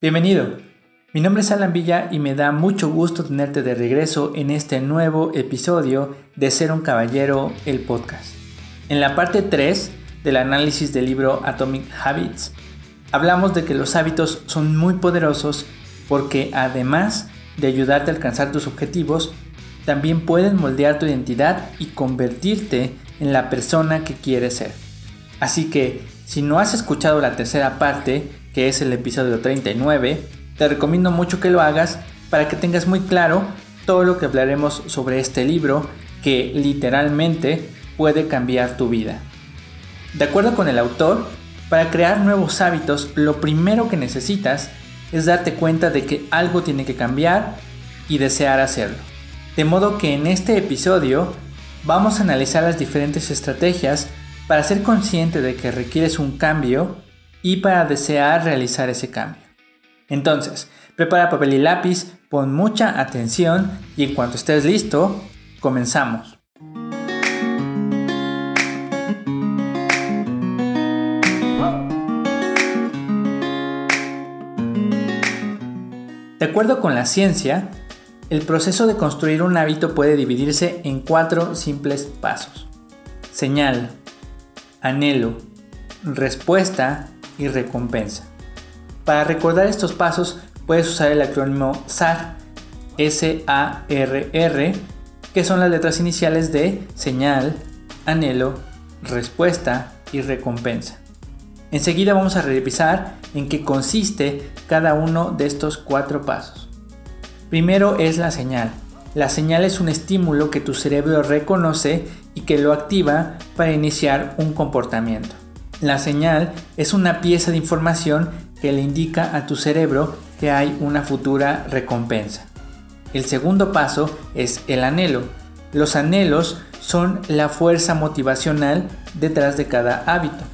Bienvenido. Mi nombre es Alan Villa y me da mucho gusto tenerte de regreso en este nuevo episodio de Ser un Caballero, el podcast. En la parte 3 del análisis del libro Atomic Habits, hablamos de que los hábitos son muy poderosos porque además de ayudarte a alcanzar tus objetivos, también pueden moldear tu identidad y convertirte en la persona que quieres ser. Así que, si no has escuchado la tercera parte, que es el episodio 39, te recomiendo mucho que lo hagas para que tengas muy claro todo lo que hablaremos sobre este libro que literalmente puede cambiar tu vida. De acuerdo con el autor, para crear nuevos hábitos lo primero que necesitas es darte cuenta de que algo tiene que cambiar y desear hacerlo. De modo que en este episodio vamos a analizar las diferentes estrategias para ser consciente de que requieres un cambio y para desear realizar ese cambio. Entonces, prepara papel y lápiz, pon mucha atención y en cuanto estés listo, comenzamos. De acuerdo con la ciencia, el proceso de construir un hábito puede dividirse en cuatro simples pasos. Señal, anhelo, respuesta y recompensa. Para recordar estos pasos puedes usar el acrónimo SAR, S-A-R-R, que son las letras iniciales de señal, anhelo, respuesta y recompensa. Enseguida vamos a revisar en qué consiste cada uno de estos cuatro pasos. Primero es la señal. La señal es un estímulo que tu cerebro reconoce y que lo activa para iniciar un comportamiento. La señal es una pieza de información que le indica a tu cerebro que hay una futura recompensa. El segundo paso es el anhelo. Los anhelos son la fuerza motivacional detrás de cada hábito.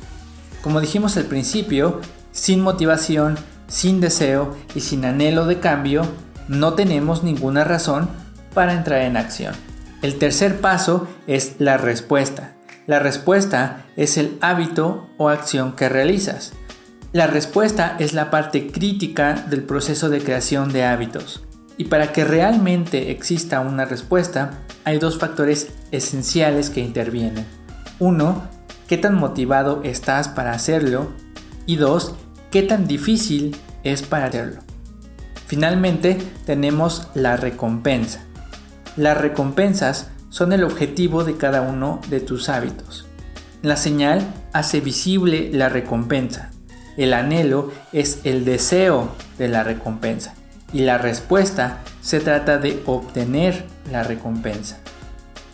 Como dijimos al principio, sin motivación, sin deseo y sin anhelo de cambio, no tenemos ninguna razón para entrar en acción. El tercer paso es la respuesta. La respuesta es el hábito o acción que realizas. La respuesta es la parte crítica del proceso de creación de hábitos. Y para que realmente exista una respuesta, hay dos factores esenciales que intervienen. Uno, qué tan motivado estás para hacerlo. Y dos, qué tan difícil es para hacerlo. Finalmente tenemos la recompensa. Las recompensas son el objetivo de cada uno de tus hábitos. La señal hace visible la recompensa. El anhelo es el deseo de la recompensa. Y la respuesta se trata de obtener la recompensa.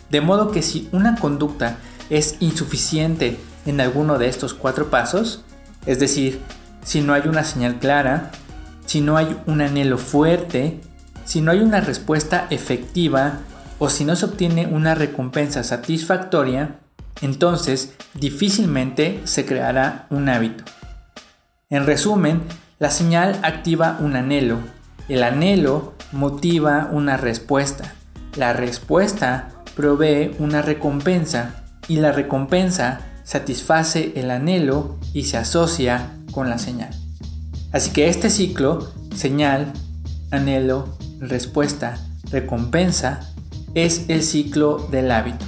De modo que si una conducta es insuficiente en alguno de estos cuatro pasos, es decir, si no hay una señal clara, si no hay un anhelo fuerte, si no hay una respuesta efectiva o si no se obtiene una recompensa satisfactoria, entonces difícilmente se creará un hábito. En resumen, la señal activa un anhelo, el anhelo motiva una respuesta, la respuesta provee una recompensa y la recompensa satisface el anhelo y se asocia con la señal. Así que este ciclo, señal, anhelo, respuesta, recompensa, es el ciclo del hábito.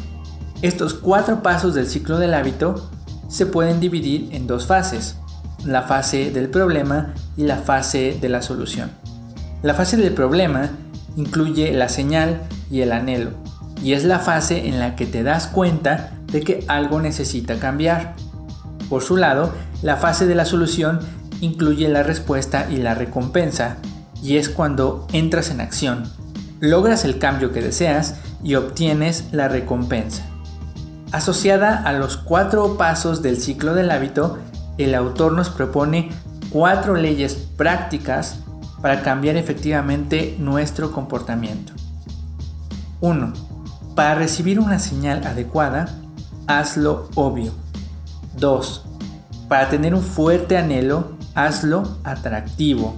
Estos cuatro pasos del ciclo del hábito se pueden dividir en dos fases, la fase del problema y la fase de la solución. La fase del problema incluye la señal y el anhelo, y es la fase en la que te das cuenta de que algo necesita cambiar. Por su lado, la fase de la solución incluye la respuesta y la recompensa, y es cuando entras en acción, logras el cambio que deseas y obtienes la recompensa. Asociada a los cuatro pasos del ciclo del hábito, el autor nos propone cuatro leyes prácticas para cambiar efectivamente nuestro comportamiento. 1. Para recibir una señal adecuada, hazlo obvio. 2. Para tener un fuerte anhelo, hazlo atractivo.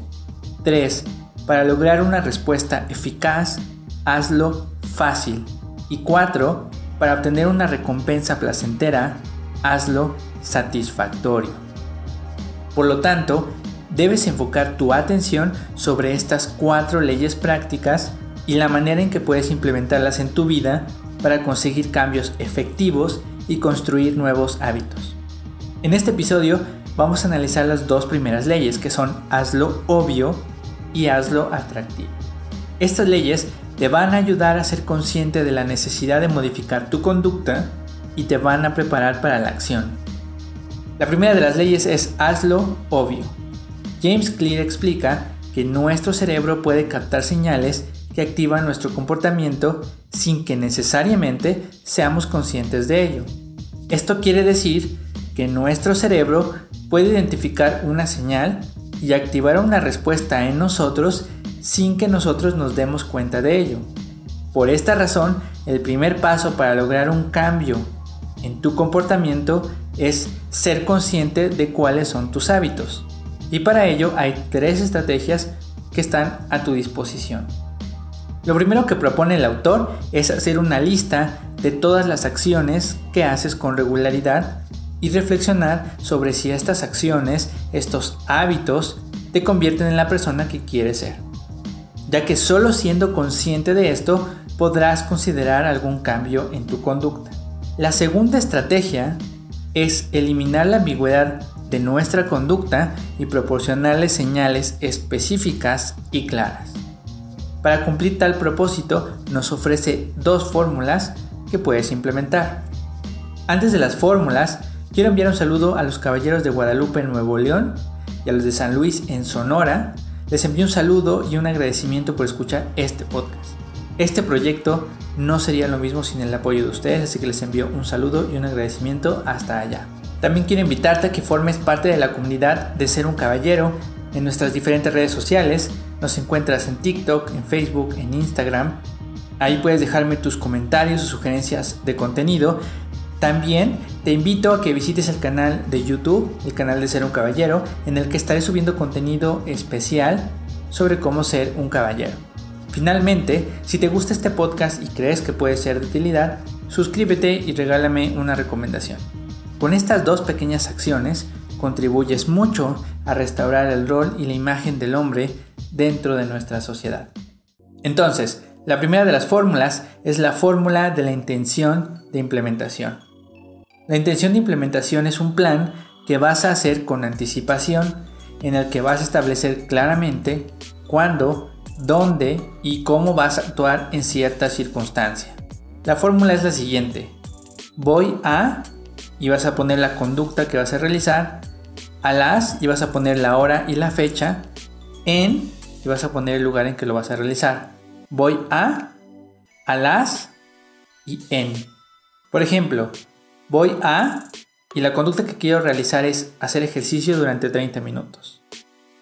3. Para lograr una respuesta eficaz, hazlo fácil. Y 4. Para obtener una recompensa placentera, hazlo satisfactorio. Por lo tanto, debes enfocar tu atención sobre estas cuatro leyes prácticas y la manera en que puedes implementarlas en tu vida para conseguir cambios efectivos y construir nuevos hábitos. En este episodio vamos a analizar las dos primeras leyes que son hazlo obvio y hazlo atractivo. Estas leyes te van a ayudar a ser consciente de la necesidad de modificar tu conducta y te van a preparar para la acción. La primera de las leyes es hazlo obvio. James Clear explica que nuestro cerebro puede captar señales que activan nuestro comportamiento sin que necesariamente seamos conscientes de ello. Esto quiere decir que nuestro cerebro puede identificar una señal y activar una respuesta en nosotros sin que nosotros nos demos cuenta de ello. Por esta razón, el primer paso para lograr un cambio en tu comportamiento es ser consciente de cuáles son tus hábitos. Y para ello hay tres estrategias que están a tu disposición. Lo primero que propone el autor es hacer una lista de todas las acciones que haces con regularidad y reflexionar sobre si estas acciones, estos hábitos, te convierten en la persona que quieres ser. Ya que solo siendo consciente de esto podrás considerar algún cambio en tu conducta. La segunda estrategia es eliminar la ambigüedad de nuestra conducta y proporcionarle señales específicas y claras. Para cumplir tal propósito nos ofrece dos fórmulas que puedes implementar. Antes de las fórmulas, quiero enviar un saludo a los caballeros de Guadalupe en Nuevo León y a los de San Luis en Sonora. Les envío un saludo y un agradecimiento por escuchar este podcast. Este proyecto no sería lo mismo sin el apoyo de ustedes, así que les envío un saludo y un agradecimiento hasta allá. También quiero invitarte a que formes parte de la comunidad de Ser un Caballero en nuestras diferentes redes sociales. Nos encuentras en TikTok, en Facebook, en Instagram. Ahí puedes dejarme tus comentarios o sugerencias de contenido. También te invito a que visites el canal de YouTube, el canal de Ser un Caballero, en el que estaré subiendo contenido especial sobre cómo ser un caballero. Finalmente, si te gusta este podcast y crees que puede ser de utilidad, suscríbete y regálame una recomendación. Con estas dos pequeñas acciones contribuyes mucho a restaurar el rol y la imagen del hombre dentro de nuestra sociedad. Entonces, la primera de las fórmulas es la fórmula de la intención de implementación. La intención de implementación es un plan que vas a hacer con anticipación en el que vas a establecer claramente cuándo, dónde y cómo vas a actuar en cierta circunstancia. La fórmula es la siguiente. Voy a y vas a poner la conducta que vas a realizar. A las y vas a poner la hora y la fecha. En y vas a poner el lugar en que lo vas a realizar. Voy a, a las y en. Por ejemplo, voy a y la conducta que quiero realizar es hacer ejercicio durante 30 minutos.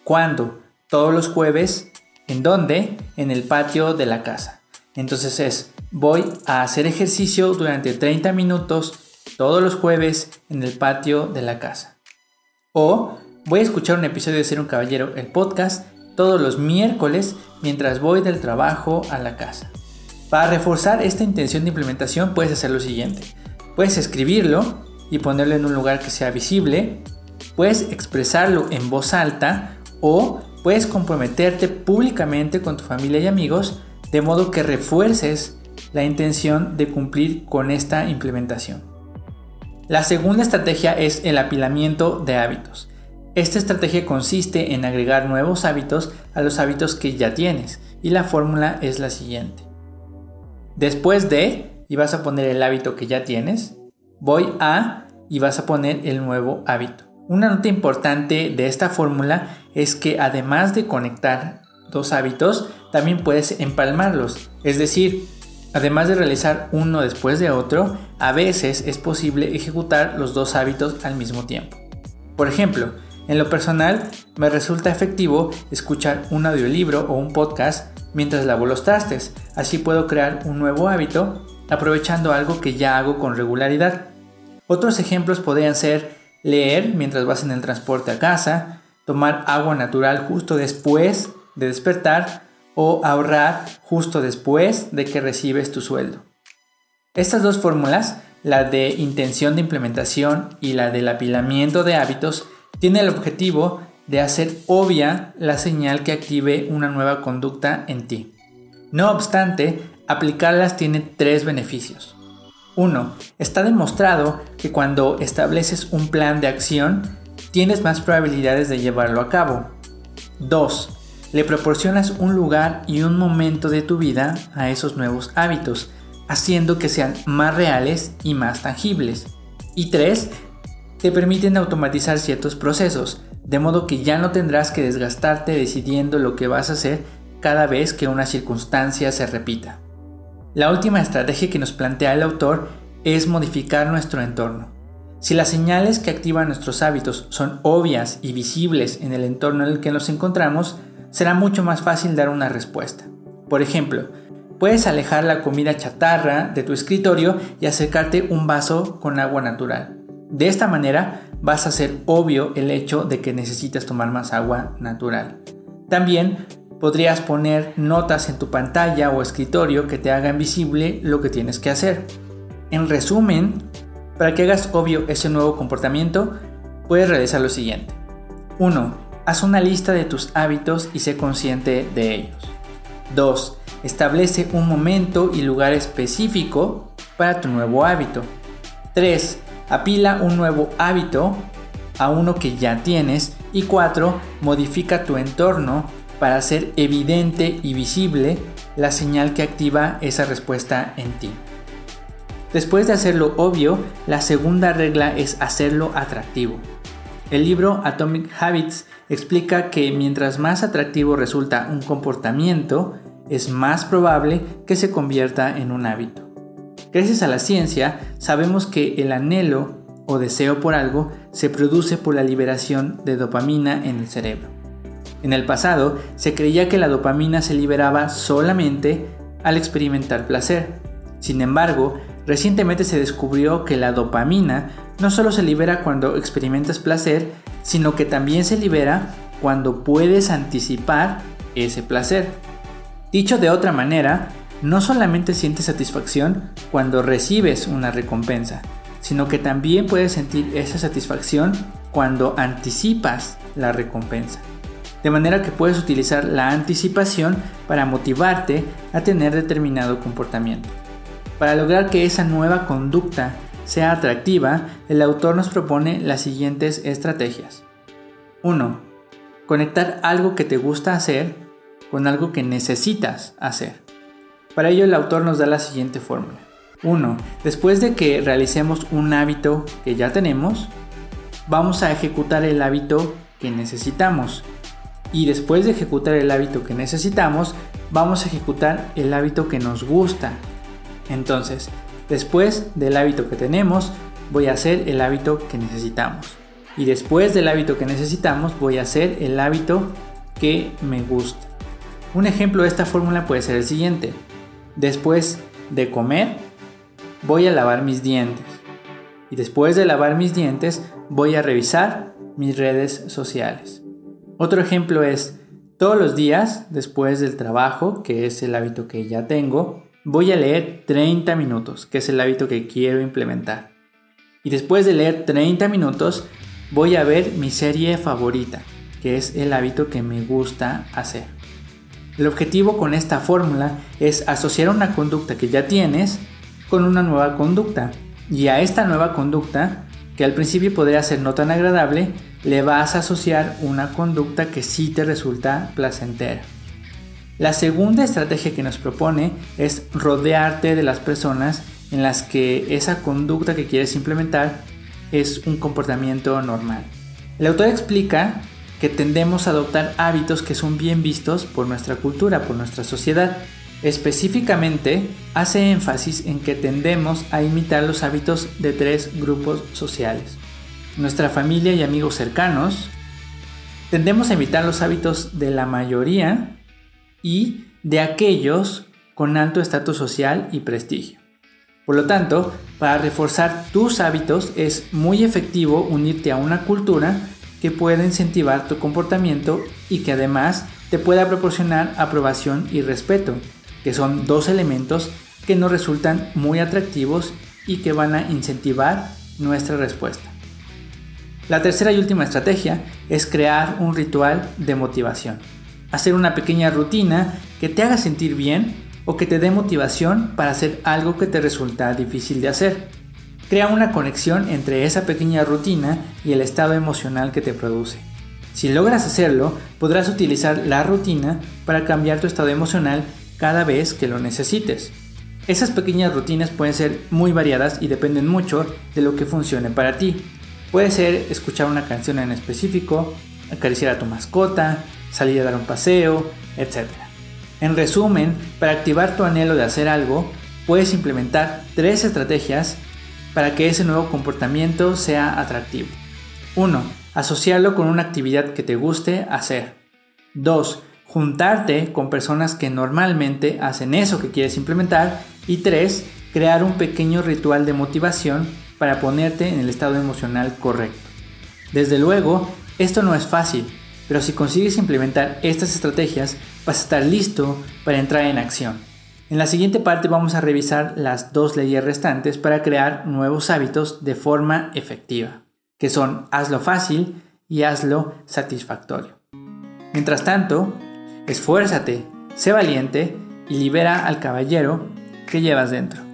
¿Cuándo? Todos los jueves ¿En dónde? En el patio de la casa. Entonces es, voy a hacer ejercicio durante 30 minutos todos los jueves en el patio de la casa. O voy a escuchar un episodio de Ser un Caballero, el podcast, todos los miércoles mientras voy del trabajo a la casa. Para reforzar esta intención de implementación puedes hacer lo siguiente. Puedes escribirlo y ponerlo en un lugar que sea visible. Puedes expresarlo en voz alta o puedes comprometerte públicamente con tu familia y amigos de modo que refuerces la intención de cumplir con esta implementación. La segunda estrategia es el apilamiento de hábitos. Esta estrategia consiste en agregar nuevos hábitos a los hábitos que ya tienes y la fórmula es la siguiente. Después de, y vas a poner el hábito que ya tienes, voy a, y vas a poner el nuevo hábito. Una nota importante de esta fórmula es que además de conectar dos hábitos, también puedes empalmarlos. Es decir, además de realizar uno después de otro, a veces es posible ejecutar los dos hábitos al mismo tiempo. Por ejemplo, en lo personal, me resulta efectivo escuchar un audiolibro o un podcast mientras lavo los trastes. Así puedo crear un nuevo hábito aprovechando algo que ya hago con regularidad. Otros ejemplos podrían ser leer mientras vas en el transporte a casa, tomar agua natural justo después de despertar o ahorrar justo después de que recibes tu sueldo. Estas dos fórmulas, la de intención de implementación y la del apilamiento de hábitos, tienen el objetivo de hacer obvia la señal que active una nueva conducta en ti. No obstante, aplicarlas tiene tres beneficios. 1. Está demostrado que cuando estableces un plan de acción, tienes más probabilidades de llevarlo a cabo. 2. Le proporcionas un lugar y un momento de tu vida a esos nuevos hábitos, haciendo que sean más reales y más tangibles. Y 3. Te permiten automatizar ciertos procesos, de modo que ya no tendrás que desgastarte decidiendo lo que vas a hacer cada vez que una circunstancia se repita. La última estrategia que nos plantea el autor es modificar nuestro entorno. Si las señales que activan nuestros hábitos son obvias y visibles en el entorno en el que nos encontramos, será mucho más fácil dar una respuesta. Por ejemplo, puedes alejar la comida chatarra de tu escritorio y acercarte un vaso con agua natural. De esta manera vas a hacer obvio el hecho de que necesitas tomar más agua natural. También Podrías poner notas en tu pantalla o escritorio que te hagan visible lo que tienes que hacer. En resumen, para que hagas obvio ese nuevo comportamiento, puedes realizar lo siguiente. 1. Haz una lista de tus hábitos y sé consciente de ellos. 2. Establece un momento y lugar específico para tu nuevo hábito. 3. Apila un nuevo hábito a uno que ya tienes. Y 4. Modifica tu entorno para hacer evidente y visible la señal que activa esa respuesta en ti. Después de hacerlo obvio, la segunda regla es hacerlo atractivo. El libro Atomic Habits explica que mientras más atractivo resulta un comportamiento, es más probable que se convierta en un hábito. Gracias a la ciencia, sabemos que el anhelo o deseo por algo se produce por la liberación de dopamina en el cerebro. En el pasado se creía que la dopamina se liberaba solamente al experimentar placer. Sin embargo, recientemente se descubrió que la dopamina no solo se libera cuando experimentas placer, sino que también se libera cuando puedes anticipar ese placer. Dicho de otra manera, no solamente sientes satisfacción cuando recibes una recompensa, sino que también puedes sentir esa satisfacción cuando anticipas la recompensa de manera que puedes utilizar la anticipación para motivarte a tener determinado comportamiento. Para lograr que esa nueva conducta sea atractiva, el autor nos propone las siguientes estrategias. 1. Conectar algo que te gusta hacer con algo que necesitas hacer. Para ello el autor nos da la siguiente fórmula. 1. Después de que realicemos un hábito que ya tenemos, vamos a ejecutar el hábito que necesitamos y después de ejecutar el hábito que necesitamos, vamos a ejecutar el hábito que nos gusta. Entonces, después del hábito que tenemos, voy a hacer el hábito que necesitamos. Y después del hábito que necesitamos, voy a hacer el hábito que me gusta. Un ejemplo de esta fórmula puede ser el siguiente. Después de comer, voy a lavar mis dientes. Y después de lavar mis dientes, voy a revisar mis redes sociales. Otro ejemplo es, todos los días después del trabajo, que es el hábito que ya tengo, voy a leer 30 minutos, que es el hábito que quiero implementar. Y después de leer 30 minutos, voy a ver mi serie favorita, que es el hábito que me gusta hacer. El objetivo con esta fórmula es asociar una conducta que ya tienes con una nueva conducta. Y a esta nueva conducta, que al principio podría ser no tan agradable, le vas a asociar una conducta que sí te resulta placentera. La segunda estrategia que nos propone es rodearte de las personas en las que esa conducta que quieres implementar es un comportamiento normal. El autor explica que tendemos a adoptar hábitos que son bien vistos por nuestra cultura, por nuestra sociedad. Específicamente, hace énfasis en que tendemos a imitar los hábitos de tres grupos sociales nuestra familia y amigos cercanos, tendemos a evitar los hábitos de la mayoría y de aquellos con alto estatus social y prestigio. Por lo tanto, para reforzar tus hábitos es muy efectivo unirte a una cultura que pueda incentivar tu comportamiento y que además te pueda proporcionar aprobación y respeto, que son dos elementos que nos resultan muy atractivos y que van a incentivar nuestra respuesta. La tercera y última estrategia es crear un ritual de motivación. Hacer una pequeña rutina que te haga sentir bien o que te dé motivación para hacer algo que te resulta difícil de hacer. Crea una conexión entre esa pequeña rutina y el estado emocional que te produce. Si logras hacerlo, podrás utilizar la rutina para cambiar tu estado emocional cada vez que lo necesites. Esas pequeñas rutinas pueden ser muy variadas y dependen mucho de lo que funcione para ti. Puede ser escuchar una canción en específico, acariciar a tu mascota, salir a dar un paseo, etc. En resumen, para activar tu anhelo de hacer algo, puedes implementar tres estrategias para que ese nuevo comportamiento sea atractivo. 1. Asociarlo con una actividad que te guste hacer. 2. Juntarte con personas que normalmente hacen eso que quieres implementar. Y 3. Crear un pequeño ritual de motivación para ponerte en el estado emocional correcto. Desde luego, esto no es fácil, pero si consigues implementar estas estrategias, vas a estar listo para entrar en acción. En la siguiente parte vamos a revisar las dos leyes restantes para crear nuevos hábitos de forma efectiva, que son hazlo fácil y hazlo satisfactorio. Mientras tanto, esfuérzate, sé valiente y libera al caballero que llevas dentro.